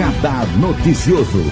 Radar Noticioso.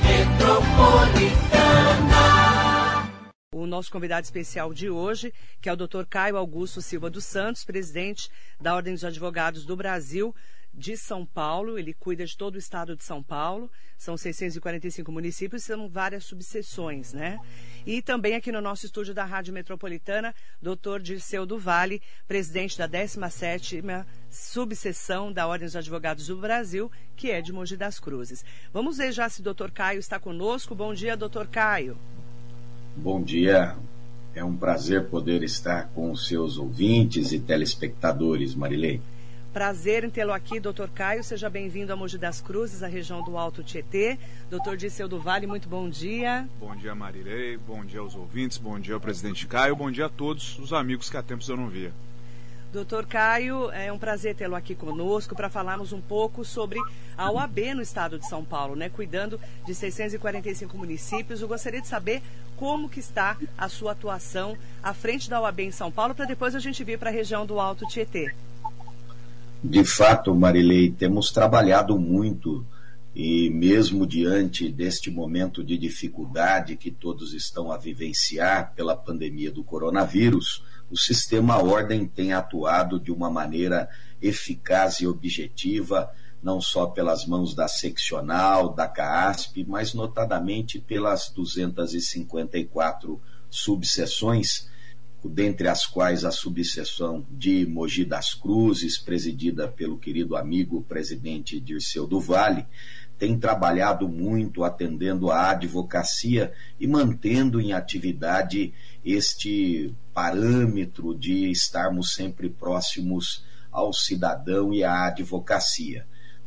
O nosso convidado especial de hoje, que é o Dr. Caio Augusto Silva dos Santos, presidente da Ordem dos Advogados do Brasil de São Paulo. Ele cuida de todo o estado de São Paulo. São 645 municípios, são várias subseções, né? E também aqui no nosso estúdio da Rádio Metropolitana, Dr. Dirceu do Vale, presidente da 17ª subseção da Ordem dos Advogados do Brasil, que é de Mogi das Cruzes. Vamos ver já se o Dr. Caio está conosco. Bom dia, Dr. Caio. Bom dia. É um prazer poder estar com os seus ouvintes e telespectadores, Marilei. Prazer em tê-lo aqui, doutor Caio. Seja bem-vindo a Mogi das Cruzes, a região do Alto Tietê. Doutor Disseu do Vale, muito bom dia. Bom dia, Marilei. Bom dia aos ouvintes. Bom dia ao presidente Caio. Bom dia a todos os amigos que há tempos eu não via. Doutor Caio, é um prazer tê-lo aqui conosco para falarmos um pouco sobre a OAB no estado de São Paulo, né? Cuidando de 645 municípios. Eu gostaria de saber como que está a sua atuação à frente da OAB em São Paulo, para depois a gente vir para a região do Alto Tietê. De fato, Marilei, temos trabalhado muito e mesmo diante deste momento de dificuldade que todos estão a vivenciar pela pandemia do coronavírus, o sistema Ordem tem atuado de uma maneira eficaz e objetiva, não só pelas mãos da seccional, da CAASP, mas notadamente pelas 254 subseções dentre as quais a subseção de Mogi das Cruzes, presidida pelo querido amigo presidente Dirceu do Vale, tem trabalhado muito atendendo à advocacia e mantendo em atividade este parâmetro de estarmos sempre próximos ao cidadão e à advocacia.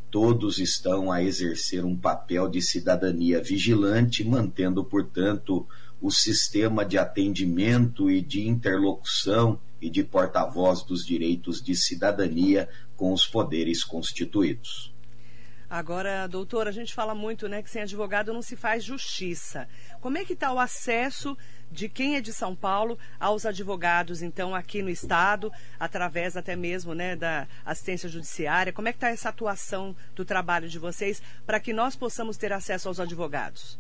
Todos estão a exercer um papel de cidadania vigilante, mantendo, portanto, o sistema de atendimento e de interlocução e de porta-voz dos direitos de cidadania com os poderes constituídos. Agora, doutor, a gente fala muito né, que sem advogado não se faz justiça. Como é que está o acesso de quem é de São Paulo aos advogados, então, aqui no Estado, através até mesmo né, da assistência judiciária? Como é que está essa atuação do trabalho de vocês para que nós possamos ter acesso aos advogados?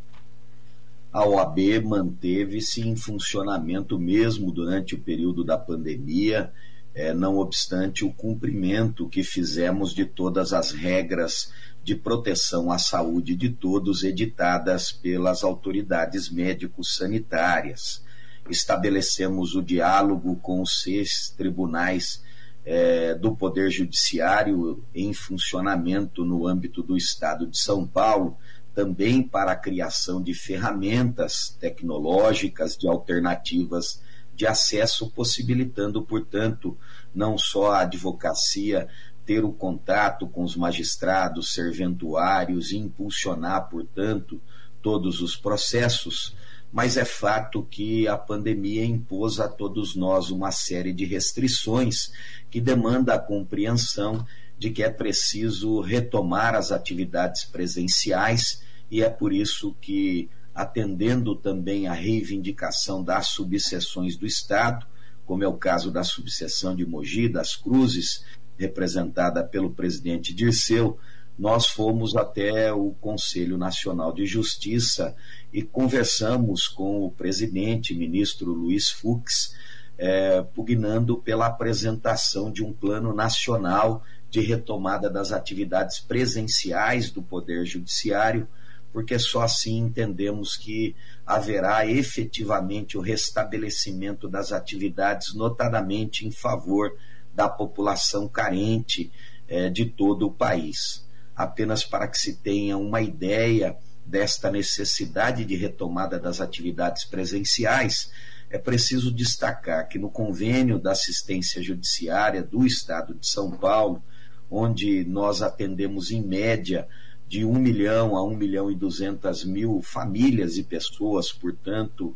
A OAB manteve-se em funcionamento mesmo durante o período da pandemia, é, não obstante o cumprimento que fizemos de todas as regras de proteção à saúde de todos editadas pelas autoridades médico-sanitárias. Estabelecemos o diálogo com os seis tribunais é, do Poder Judiciário em funcionamento no âmbito do Estado de São Paulo, também para a criação de ferramentas tecnológicas, de alternativas de acesso, possibilitando, portanto, não só a advocacia ter o contato com os magistrados, serventuários e impulsionar, portanto, todos os processos, mas é fato que a pandemia impôs a todos nós uma série de restrições que demanda a compreensão de que é preciso retomar as atividades presenciais e é por isso que, atendendo também à reivindicação das subseções do Estado, como é o caso da subseção de Mogi das Cruzes, representada pelo presidente Dirceu, nós fomos até o Conselho Nacional de Justiça e conversamos com o presidente, ministro Luiz Fux, é, pugnando pela apresentação de um plano nacional de retomada das atividades presenciais do Poder Judiciário, porque só assim entendemos que haverá efetivamente o restabelecimento das atividades, notadamente em favor da população carente eh, de todo o país. Apenas para que se tenha uma ideia desta necessidade de retomada das atividades presenciais, é preciso destacar que no convênio da assistência judiciária do Estado de São Paulo, onde nós atendemos em média de 1 milhão a 1 milhão e 200 mil famílias e pessoas, portanto,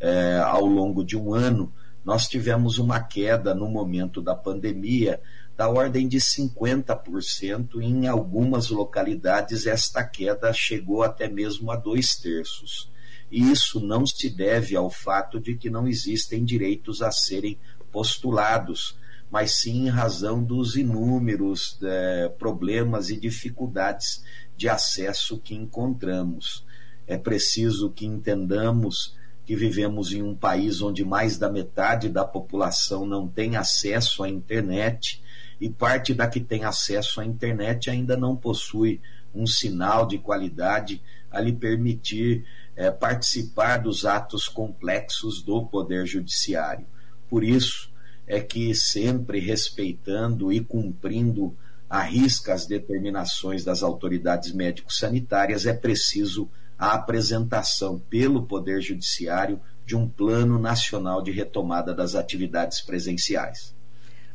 é, ao longo de um ano, nós tivemos uma queda no momento da pandemia da ordem de 50%. Em algumas localidades, esta queda chegou até mesmo a dois terços. E isso não se deve ao fato de que não existem direitos a serem postulados mas sim em razão dos inúmeros é, problemas e dificuldades de acesso que encontramos. É preciso que entendamos que vivemos em um país onde mais da metade da população não tem acesso à internet e parte da que tem acesso à internet ainda não possui um sinal de qualidade a lhe permitir é, participar dos atos complexos do Poder Judiciário. Por isso é que, sempre respeitando e cumprindo a risca as determinações das autoridades médico-sanitárias, é preciso a apresentação pelo Poder Judiciário de um plano nacional de retomada das atividades presenciais.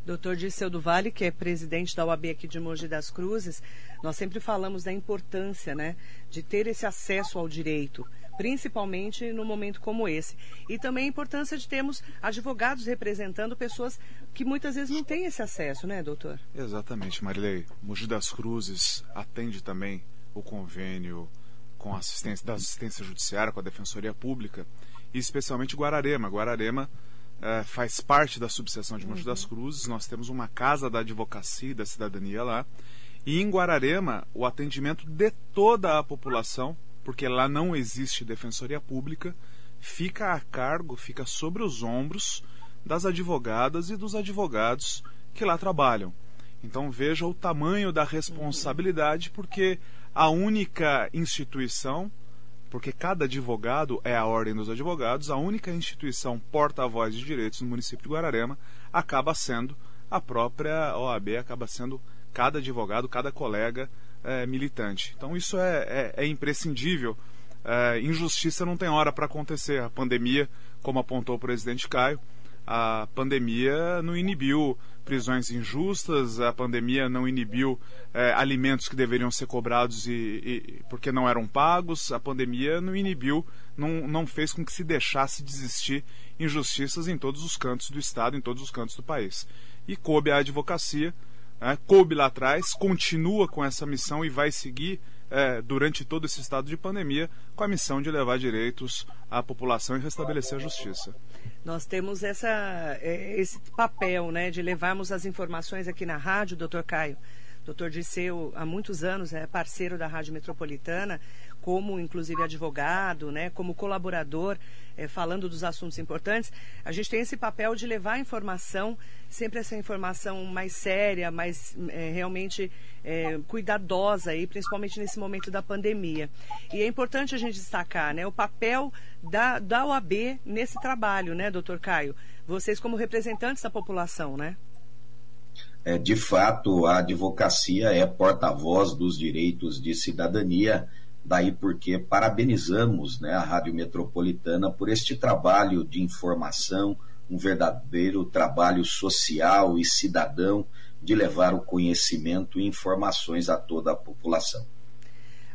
Doutor Dirceu do Vale, que é presidente da OAB aqui de Mogi das Cruzes, nós sempre falamos da importância né, de ter esse acesso ao direito, principalmente no momento como esse. E também a importância de termos advogados representando pessoas que muitas vezes não têm esse acesso, né, doutor? Exatamente, Marilei. Mogi das Cruzes atende também o convênio com a assistência da assistência judiciária, com a Defensoria Pública, e especialmente Guararema. Guararema é, faz parte da subseção de Monte uhum. das Cruzes. Nós temos uma casa da advocacia e da cidadania lá. E em Guararema, o atendimento de toda a população, porque lá não existe defensoria pública, fica a cargo, fica sobre os ombros das advogadas e dos advogados que lá trabalham. Então veja o tamanho da responsabilidade, porque a única instituição porque cada advogado é a Ordem dos Advogados, a única instituição porta-voz de direitos no município de Guararema acaba sendo a própria OAB, acaba sendo cada advogado, cada colega é, militante. Então isso é, é, é imprescindível. É, injustiça não tem hora para acontecer. A pandemia, como apontou o presidente Caio, a pandemia não inibiu prisões injustas, a pandemia não inibiu é, alimentos que deveriam ser cobrados e, e, porque não eram pagos, a pandemia não inibiu, não, não fez com que se deixasse de existir injustiças em todos os cantos do Estado, em todos os cantos do país. E coube à advocacia, é, coube lá atrás, continua com essa missão e vai seguir é, durante todo esse estado de pandemia com a missão de levar direitos à população e restabelecer a justiça. Nós temos essa, é, esse papel né, de levarmos as informações aqui na rádio, doutor Caio. Doutor Disseu, há muitos anos, é parceiro da Rádio Metropolitana, como inclusive advogado, né, como colaborador, é, falando dos assuntos importantes. A gente tem esse papel de levar a informação, sempre essa informação mais séria, mais é, realmente é, cuidadosa, aí, principalmente nesse momento da pandemia. E é importante a gente destacar né, o papel da, da OAB nesse trabalho, né, doutor Caio? Vocês como representantes da população, né? É, de fato, a advocacia é porta-voz dos direitos de cidadania, daí porque parabenizamos né, a Rádio Metropolitana por este trabalho de informação, um verdadeiro trabalho social e cidadão de levar o conhecimento e informações a toda a população.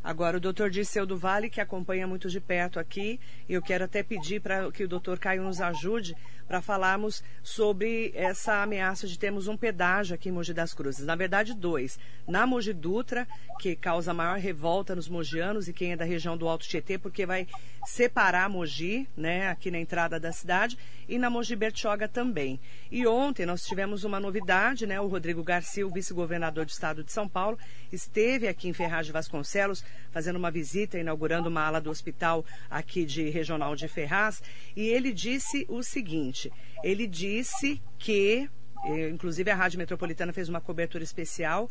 Agora, o doutor Dirceu do Vale, que acompanha muito de perto aqui, eu quero até pedir para que o doutor Caio nos ajude para falarmos sobre essa ameaça de termos um pedágio aqui em Mogi das Cruzes. Na verdade, dois. Na Mogi Dutra, que causa maior revolta nos mogianos e quem é da região do Alto Tietê, porque vai separar Mogi, né, aqui na entrada da cidade, e na Mogi Bertioga também. E ontem nós tivemos uma novidade, né, o Rodrigo Garcia, o vice-governador do estado de São Paulo, esteve aqui em Ferraz de Vasconcelos, fazendo uma visita, inaugurando uma ala do hospital aqui de Regional de Ferraz, e ele disse o seguinte, seguinte: ele disse que, eh, inclusive a Rádio Metropolitana fez uma cobertura especial.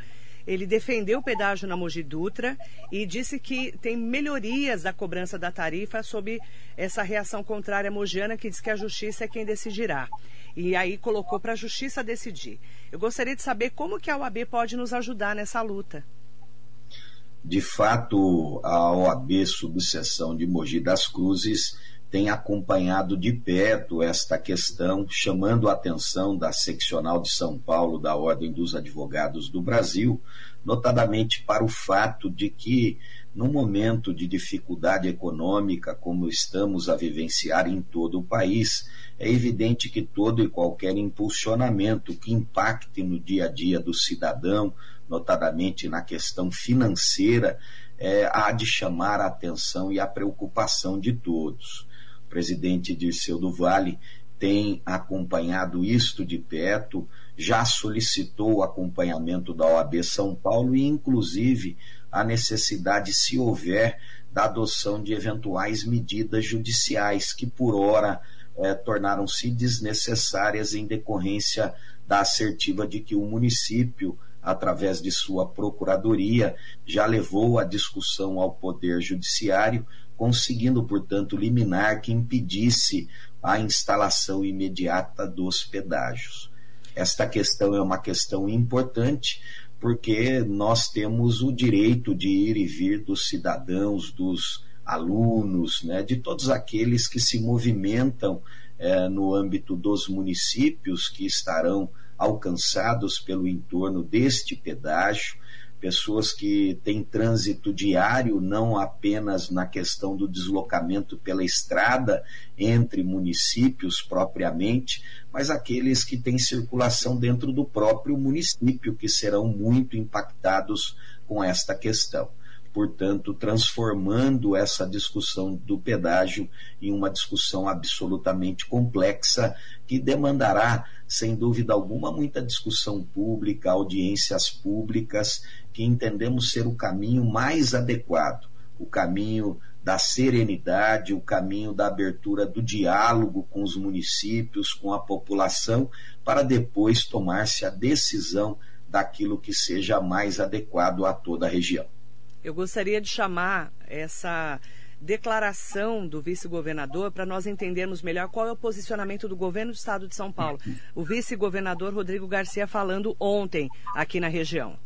Ele defendeu o pedágio na Mogi Dutra e disse que tem melhorias da cobrança da tarifa sob essa reação contrária mogiana que diz que a justiça é quem decidirá. E aí colocou para a justiça decidir. Eu gostaria de saber como que a OAB pode nos ajudar nessa luta. De fato, a OAB subseção de Mogi das Cruzes tem acompanhado de perto esta questão, chamando a atenção da seccional de São Paulo da Ordem dos Advogados do Brasil, notadamente para o fato de que, num momento de dificuldade econômica como estamos a vivenciar em todo o país, é evidente que todo e qualquer impulsionamento que impacte no dia a dia do cidadão, notadamente na questão financeira, é, há de chamar a atenção e a preocupação de todos presidente Dirceu do Vale, tem acompanhado isto de perto, já solicitou o acompanhamento da OAB São Paulo e, inclusive, a necessidade, se houver, da adoção de eventuais medidas judiciais que, por hora, eh, tornaram-se desnecessárias em decorrência da assertiva de que o município, através de sua procuradoria, já levou a discussão ao Poder Judiciário, conseguindo, portanto, liminar que impedisse a instalação imediata dos pedágios. Esta questão é uma questão importante, porque nós temos o direito de ir e vir dos cidadãos, dos alunos, né, de todos aqueles que se movimentam é, no âmbito dos municípios que estarão alcançados pelo entorno deste pedágio pessoas que têm trânsito diário, não apenas na questão do deslocamento pela estrada entre municípios propriamente, mas aqueles que têm circulação dentro do próprio município, que serão muito impactados com esta questão. Portanto, transformando essa discussão do pedágio em uma discussão absolutamente complexa que demandará, sem dúvida alguma, muita discussão pública, audiências públicas, que entendemos ser o caminho mais adequado, o caminho da serenidade, o caminho da abertura do diálogo com os municípios, com a população, para depois tomar-se a decisão daquilo que seja mais adequado a toda a região. Eu gostaria de chamar essa declaração do vice-governador para nós entendermos melhor qual é o posicionamento do governo do estado de São Paulo. O vice-governador Rodrigo Garcia falando ontem aqui na região.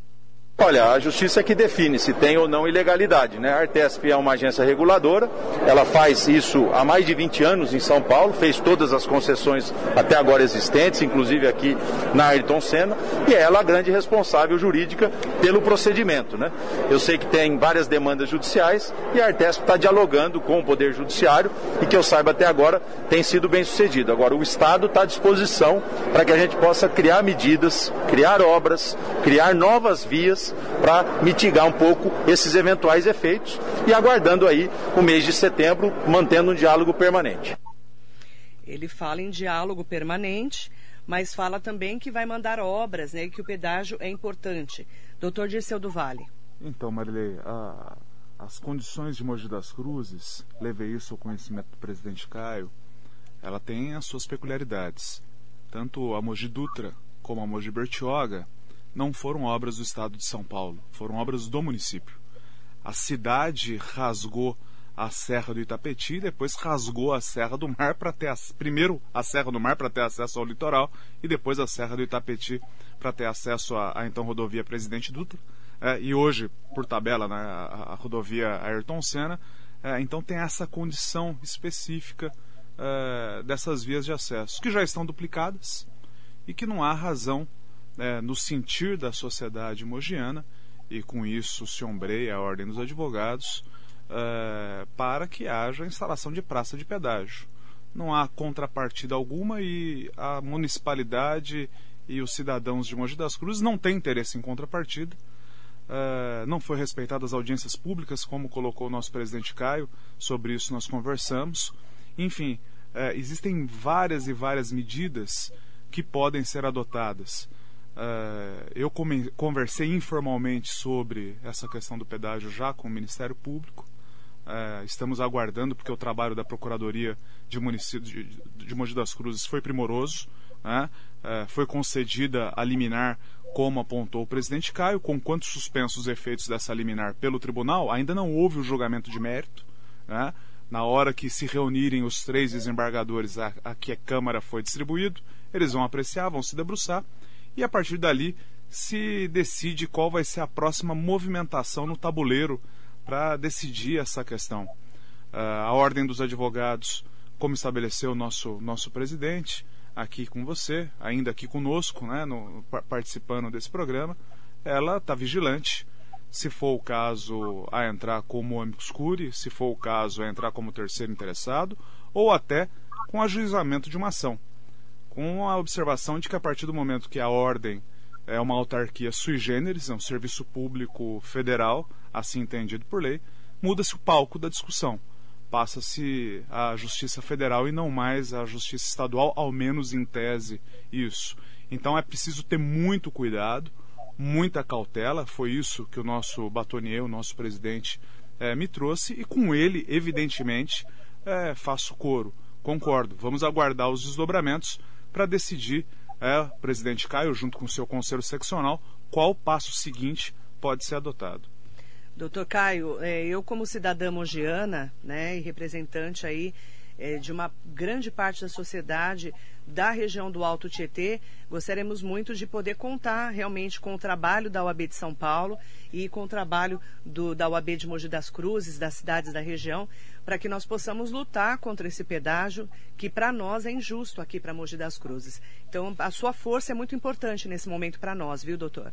Olha, a justiça é que define se tem ou não ilegalidade, né? A Artesp é uma agência reguladora, ela faz isso há mais de 20 anos em São Paulo, fez todas as concessões até agora existentes, inclusive aqui na Ayrton Senna, e é ela a grande responsável jurídica pelo procedimento, né? Eu sei que tem várias demandas judiciais e a Artesp está dialogando com o Poder Judiciário e que eu saiba até agora tem sido bem sucedido. Agora, o Estado está à disposição para que a gente possa criar medidas, criar obras, criar novas vias para mitigar um pouco esses eventuais efeitos e aguardando aí o mês de setembro, mantendo um diálogo permanente. Ele fala em diálogo permanente, mas fala também que vai mandar obras, né, e que o pedágio é importante. Doutor Dirceu do Vale. Então, Marilei, a, as condições de Mogi das Cruzes, levei isso ao conhecimento do presidente Caio, ela tem as suas peculiaridades. Tanto a Mogi Dutra como a Mogi Bertioga não foram obras do estado de São Paulo, foram obras do município. A cidade rasgou a Serra do Itapetí, depois rasgou a Serra do Mar para ter primeiro a Serra do Mar para ter acesso ao litoral e depois a Serra do Itapetí para ter acesso à, então rodovia Presidente Dutra é, e hoje por tabela né, a, a rodovia Ayrton Senna. É, então tem essa condição específica é, dessas vias de acesso que já estão duplicadas e que não há razão é, no sentir da sociedade mogiana, e com isso se ombreia a Ordem dos Advogados, é, para que haja instalação de praça de pedágio. Não há contrapartida alguma e a municipalidade e os cidadãos de Mogi das Cruzes não têm interesse em contrapartida. Uh, não foi respeitadas as audiências públicas, como colocou o nosso presidente Caio, sobre isso nós conversamos. Enfim, uh, existem várias e várias medidas que podem ser adotadas. Uh, eu conversei informalmente sobre essa questão do pedágio já com o Ministério Público. Uh, estamos aguardando, porque o trabalho da Procuradoria de, município, de, de Mogi das Cruzes foi primoroso. Né? Uh, foi concedida a liminar, como apontou o presidente Caio, com quantos suspensos efeitos dessa liminar pelo tribunal, ainda não houve o julgamento de mérito. Né? Na hora que se reunirem os três desembargadores a, a que a Câmara foi distribuído, eles vão apreciar, vão se debruçar e a partir dali se decide qual vai ser a próxima movimentação no tabuleiro para decidir essa questão. Uh, a Ordem dos Advogados, como estabeleceu o nosso, nosso presidente, aqui com você, ainda aqui conosco, né, no, participando desse programa, ela está vigilante. Se for o caso, a entrar como amicus curiae, se for o caso, a entrar como terceiro interessado, ou até com ajuizamento de uma ação com a observação de que a partir do momento que a ordem é uma autarquia sui generis, é um serviço público federal, assim entendido por lei, muda-se o palco da discussão. passa-se a Justiça Federal e não mais a Justiça Estadual, ao menos em tese isso. Então é preciso ter muito cuidado, muita cautela. Foi isso que o nosso batonier, o nosso presidente, é, me trouxe e com ele, evidentemente, é, faço coro. Concordo. Vamos aguardar os desdobramentos para decidir, é, presidente Caio, junto com o seu conselho seccional, qual passo seguinte pode ser adotado. Doutor Caio, é, eu como cidadã mogiana, né, e representante aí é, de uma grande parte da sociedade da região do Alto Tietê, gostaríamos muito de poder contar realmente com o trabalho da UAB de São Paulo e com o trabalho do, da UAB de Mogi das Cruzes, das cidades da região, para que nós possamos lutar contra esse pedágio que para nós é injusto aqui para Mogi das Cruzes. Então, a sua força é muito importante nesse momento para nós, viu, doutor?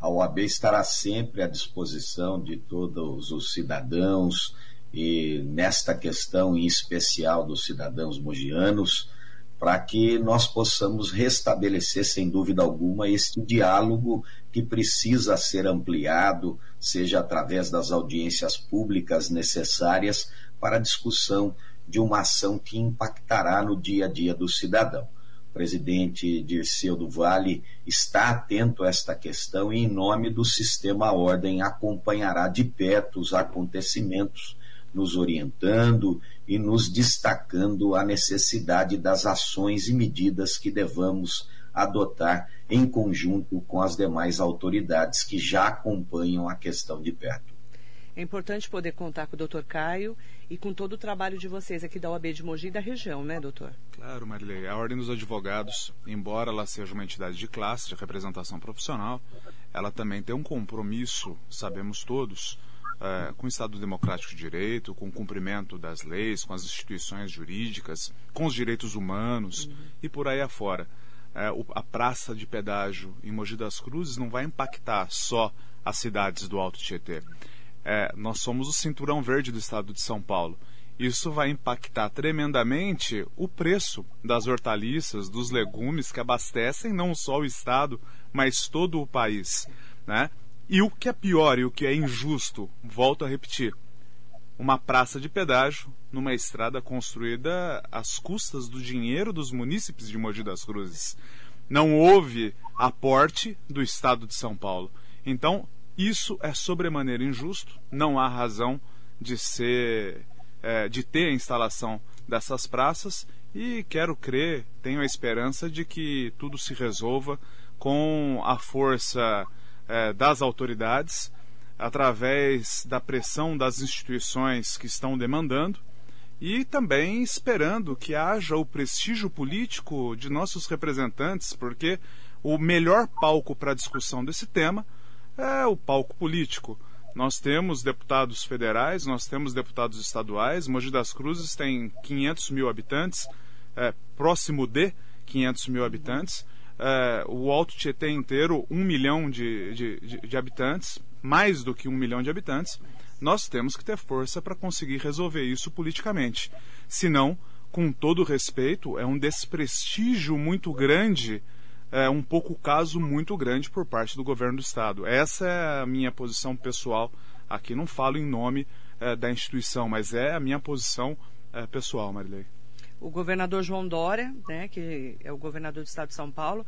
A OAB estará sempre à disposição de todos os cidadãos e nesta questão em especial dos cidadãos mogianos, para que nós possamos restabelecer, sem dúvida alguma, este diálogo que precisa ser ampliado, seja através das audiências públicas necessárias para a discussão de uma ação que impactará no dia a dia do cidadão. Presidente Dirceu do Vale está atento a esta questão e, em nome do sistema Ordem, acompanhará de perto os acontecimentos, nos orientando e nos destacando a necessidade das ações e medidas que devamos adotar em conjunto com as demais autoridades que já acompanham a questão de perto. É importante poder contar com o doutor Caio e com todo o trabalho de vocês aqui da OAB de Mogi e da região, né, doutor? Claro, Marilei. A Ordem dos Advogados, embora ela seja uma entidade de classe, de representação profissional, ela também tem um compromisso, sabemos todos, é, com o Estado Democrático de Direito, com o cumprimento das leis, com as instituições jurídicas, com os direitos humanos uhum. e por aí afora. O, a praça de pedágio em Mogi das Cruzes não vai impactar só as cidades do Alto Tietê é, nós somos o cinturão verde do estado de São Paulo. Isso vai impactar tremendamente o preço das hortaliças, dos legumes que abastecem não só o estado, mas todo o país. Né? E o que é pior e o que é injusto, volto a repetir, uma praça de pedágio numa estrada construída às custas do dinheiro dos munícipes de Mogi das Cruzes. Não houve aporte do Estado de São Paulo. Então, isso é sobremaneira injusto, não há razão de ser, é, de ter a instalação dessas praças e quero crer, tenho a esperança de que tudo se resolva com a força é, das autoridades, através da pressão das instituições que estão demandando e também esperando que haja o prestígio político de nossos representantes, porque o melhor palco para a discussão desse tema é o palco político. Nós temos deputados federais, nós temos deputados estaduais. Mogi das Cruzes tem 500 mil habitantes, é, próximo de 500 mil habitantes. É, o Alto Tietê inteiro, um milhão de, de, de, de habitantes, mais do que um milhão de habitantes. Nós temos que ter força para conseguir resolver isso politicamente. Senão, com todo respeito, é um desprestígio muito grande é, um pouco caso muito grande por parte do governo do estado. Essa é a minha posição pessoal. Aqui não falo em nome é, da instituição, mas é a minha posição é, pessoal, Marilei. O governador João Dória, né, que é o governador do estado de São Paulo,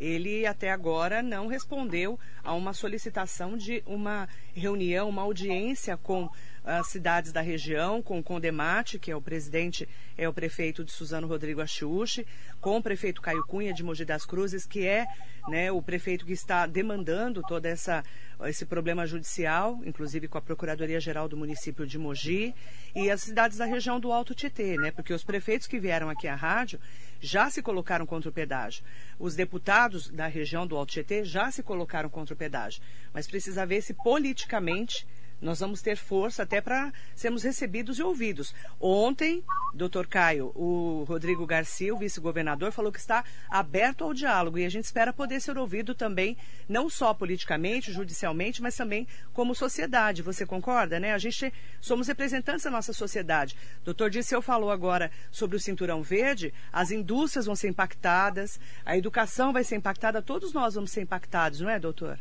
ele até agora não respondeu a uma solicitação de uma reunião, uma audiência com as cidades da região, com o Condemate, que é o presidente, é o prefeito de Suzano Rodrigo Achiuchi, com o prefeito Caio Cunha de Mogi das Cruzes, que é né, o prefeito que está demandando todo essa, esse problema judicial, inclusive com a Procuradoria-Geral do município de Mogi, e as cidades da região do Alto Tietê, né, porque os prefeitos que vieram aqui à rádio já se colocaram contra o pedágio. Os deputados da região do Alto Tietê já se colocaram contra o pedágio. Mas precisa ver se politicamente nós vamos ter força até para sermos recebidos e ouvidos. Ontem, doutor Caio, o Rodrigo Garcia, o vice-governador, falou que está aberto ao diálogo e a gente espera poder ser ouvido também, não só politicamente, judicialmente, mas também como sociedade. Você concorda, né? A gente somos representantes da nossa sociedade. Doutor Dirceu falou agora sobre o cinturão verde, as indústrias vão ser impactadas, a educação vai ser impactada, todos nós vamos ser impactados, não é, doutor?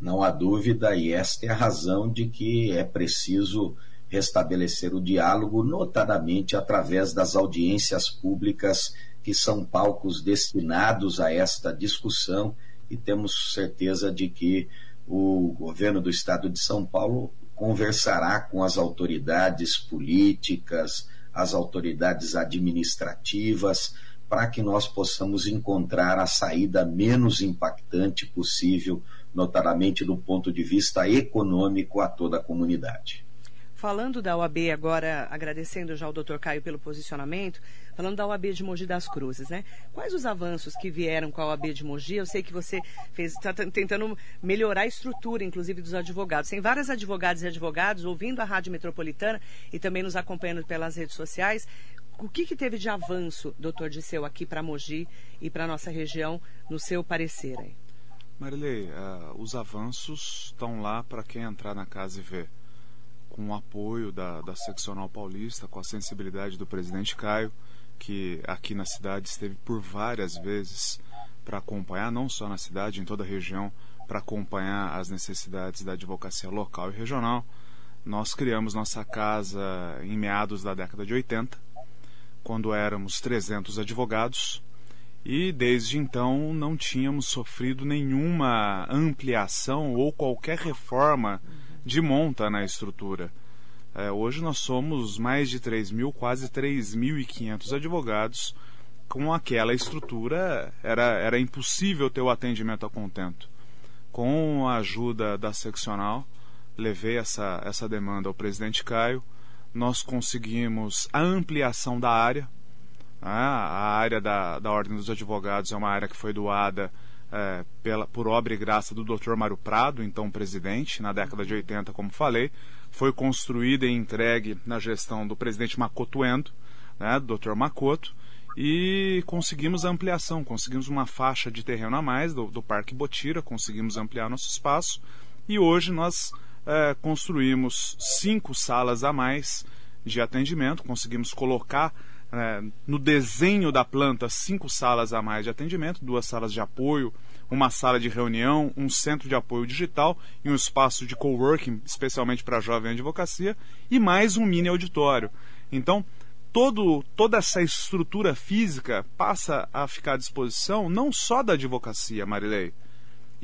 Não há dúvida, e esta é a razão de que é preciso restabelecer o diálogo, notadamente através das audiências públicas que são palcos destinados a esta discussão e temos certeza de que o governo do estado de São Paulo conversará com as autoridades políticas, as autoridades administrativas, para que nós possamos encontrar a saída menos impactante possível, notadamente do ponto de vista econômico, a toda a comunidade. Falando da OAB agora, agradecendo já o doutor Caio pelo posicionamento, falando da OAB de Mogi das Cruzes, né? Quais os avanços que vieram com a OAB de Mogi? Eu sei que você está tentando melhorar a estrutura, inclusive, dos advogados. Tem várias advogadas e advogados ouvindo a Rádio Metropolitana e também nos acompanhando pelas redes sociais. O que, que teve de avanço, doutor Disseu, aqui para Mogi e para nossa região, no seu parecer aí? Marilei, uh, os avanços estão lá para quem entrar na casa e ver com o apoio da, da seccional paulista, com a sensibilidade do presidente Caio, que aqui na cidade esteve por várias vezes para acompanhar, não só na cidade, em toda a região, para acompanhar as necessidades da advocacia local e regional. Nós criamos nossa casa em meados da década de 80, quando éramos 300 advogados, e desde então não tínhamos sofrido nenhuma ampliação ou qualquer reforma de monta na estrutura. É, hoje nós somos mais de 3 mil, quase 3.500 advogados. Com aquela estrutura era, era impossível ter o atendimento a contento. Com a ajuda da seccional, levei essa, essa demanda ao presidente Caio. Nós conseguimos a ampliação da área. Né? A área da, da Ordem dos Advogados é uma área que foi doada é, pela, por obra e graça do Dr. Mário Prado, então presidente, na década de 80, como falei, foi construída e entregue na gestão do presidente Makoto Endo, né, Dr. Makoto, e conseguimos a ampliação, conseguimos uma faixa de terreno a mais do, do Parque Botira, conseguimos ampliar nosso espaço, e hoje nós é, construímos cinco salas a mais de atendimento, conseguimos colocar é, no desenho da planta cinco salas a mais de atendimento, duas salas de apoio, uma sala de reunião, um centro de apoio digital e um espaço de coworking, especialmente para jovem advocacia, e mais um mini auditório. Então, todo, toda essa estrutura física passa a ficar à disposição não só da advocacia, Marilei,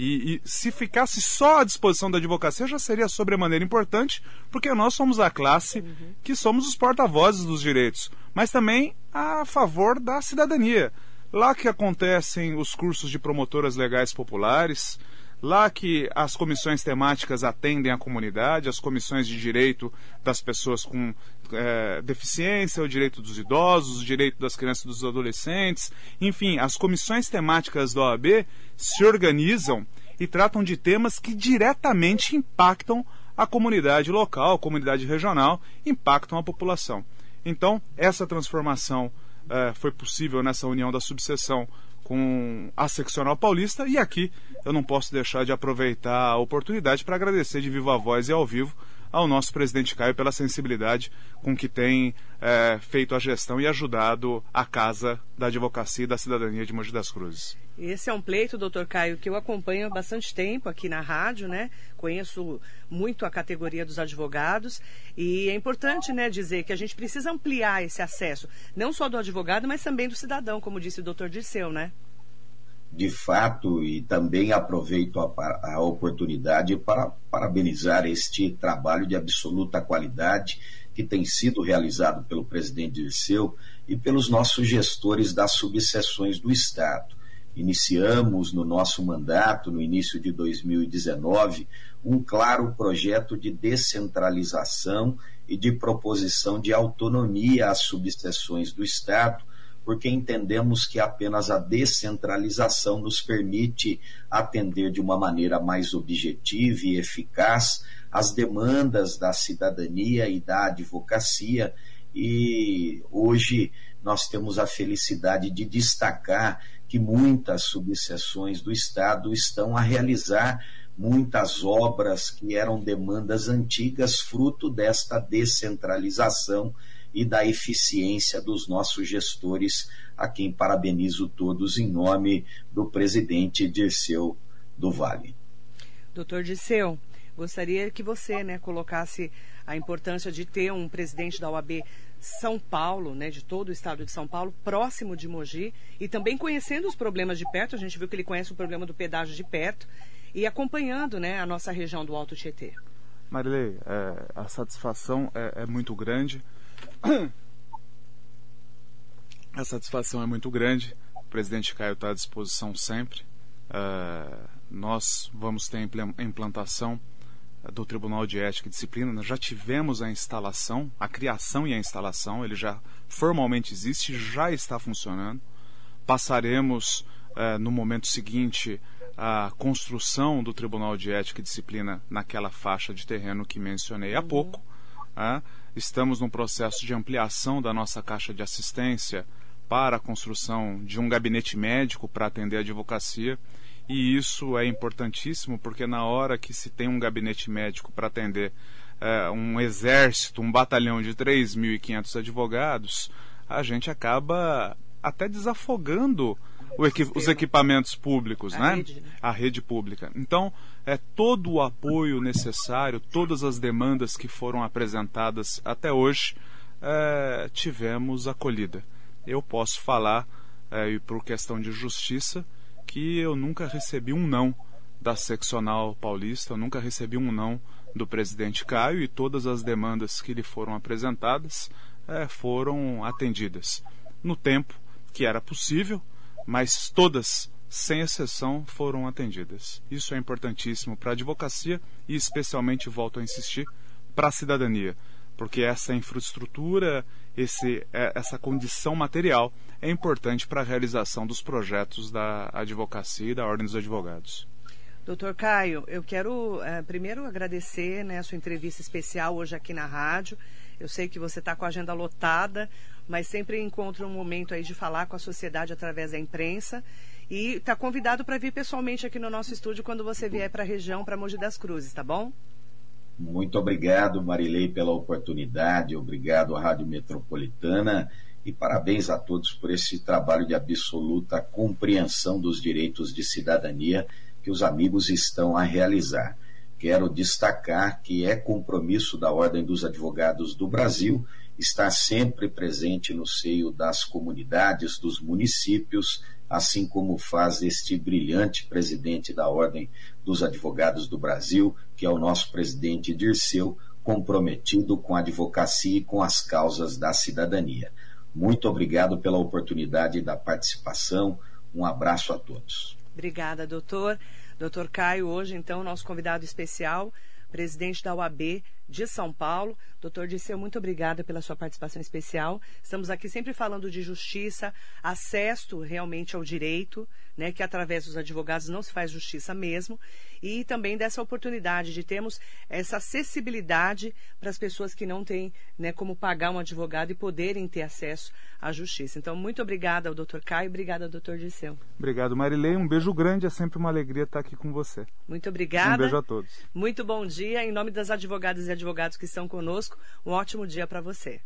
e, e, se ficasse só à disposição da advocacia já seria sobremaneira importante, porque nós somos a classe uhum. que somos os porta-vozes dos direitos, mas também a favor da cidadania. Lá que acontecem os cursos de promotoras legais populares, Lá que as comissões temáticas atendem a comunidade, as comissões de direito das pessoas com é, deficiência, o direito dos idosos, o direito das crianças e dos adolescentes, enfim, as comissões temáticas da OAB se organizam e tratam de temas que diretamente impactam a comunidade local, a comunidade regional, impactam a população. Então, essa transformação é, foi possível nessa união da subseção com a seccional paulista e aqui eu não posso deixar de aproveitar a oportunidade para agradecer de viva voz e ao vivo ao nosso presidente Caio pela sensibilidade com que tem é, feito a gestão e ajudado a Casa da Advocacia e da Cidadania de Mogi das Cruzes. Esse é um pleito, doutor Caio, que eu acompanho há bastante tempo aqui na rádio, né? Conheço muito a categoria dos advogados e é importante, né, dizer que a gente precisa ampliar esse acesso, não só do advogado, mas também do cidadão, como disse o doutor Dirceu, né? De fato, e também aproveito a, a, oportunidade para parabenizar este trabalho de absoluta qualidade que tem sido realizado pelo presidente Dirceu e pelos nossos gestores das subseções do Estado. Iniciamos no nosso mandato, no início de 2019, um claro projeto de descentralização e de proposição de autonomia às subseções do Estado porque entendemos que apenas a descentralização nos permite atender de uma maneira mais objetiva e eficaz as demandas da cidadania e da advocacia. E hoje nós temos a felicidade de destacar que muitas subseções do Estado estão a realizar muitas obras que eram demandas antigas, fruto desta descentralização e da eficiência dos nossos gestores, a quem parabenizo todos em nome do presidente Dirceu do Vale. Doutor Dirceu, Gostaria que você né, colocasse a importância de ter um presidente da OAB São Paulo, né, de todo o estado de São Paulo, próximo de Mogi e também conhecendo os problemas de perto. A gente viu que ele conhece o problema do pedágio de perto e acompanhando né, a nossa região do Alto Tietê. Marilei, é, a satisfação é, é muito grande. A satisfação é muito grande. O presidente Caio está à disposição sempre. Uh, nós vamos ter a implantação do Tribunal de Ética e Disciplina. Nós já tivemos a instalação, a criação e a instalação. Ele já formalmente existe, já está funcionando. Passaremos uh, no momento seguinte a construção do Tribunal de Ética e Disciplina naquela faixa de terreno que mencionei há pouco. Uh, estamos num processo de ampliação da nossa caixa de assistência para a construção de um gabinete médico para atender a advocacia. E isso é importantíssimo porque na hora que se tem um gabinete médico para atender é, um exército, um batalhão de 3.500 advogados, a gente acaba até desafogando equi os equipamentos públicos, a né? Rede, né? A rede pública. Então, é todo o apoio necessário, todas as demandas que foram apresentadas até hoje, é, tivemos acolhida eu posso falar, é, por questão de justiça, que eu nunca recebi um não da seccional paulista, eu nunca recebi um não do presidente Caio e todas as demandas que lhe foram apresentadas é, foram atendidas no tempo que era possível, mas todas, sem exceção, foram atendidas. Isso é importantíssimo para a advocacia e, especialmente, volto a insistir, para a cidadania porque essa infraestrutura, esse, é, essa condição material é importante para a realização dos projetos da advocacia e da Ordem dos Advogados. Doutor Caio, eu quero é, primeiro agradecer né, a sua entrevista especial hoje aqui na rádio. Eu sei que você está com a agenda lotada, mas sempre encontra um momento aí de falar com a sociedade através da imprensa. E está convidado para vir pessoalmente aqui no nosso estúdio quando você vier para a região, para Mogi das Cruzes, tá bom? Muito obrigado, Marilei, pela oportunidade, obrigado à Rádio Metropolitana e parabéns a todos por esse trabalho de absoluta compreensão dos direitos de cidadania que os amigos estão a realizar. Quero destacar que é compromisso da Ordem dos Advogados do Brasil estar sempre presente no seio das comunidades, dos municípios, assim como faz este brilhante presidente da Ordem dos Advogados do Brasil, que é o nosso presidente Dirceu, comprometido com a advocacia e com as causas da cidadania. Muito obrigado pela oportunidade da participação. Um abraço a todos. Obrigada, doutor. Doutor Caio, hoje, então, nosso convidado especial, presidente da UAB de São Paulo. Doutor Disseu, muito obrigada pela sua participação especial. Estamos aqui sempre falando de justiça, acesso realmente ao direito, né, que através dos advogados não se faz justiça mesmo, e também dessa oportunidade de termos essa acessibilidade para as pessoas que não têm né, como pagar um advogado e poderem ter acesso à justiça. Então, muito obrigada ao doutor Caio, obrigada ao doutor Disseu. Obrigado, Marilei. Um beijo grande, é sempre uma alegria estar aqui com você. Muito obrigada. Um beijo a todos. Muito bom dia. Em nome das advogadas e advogados que estão conosco, um ótimo dia para você.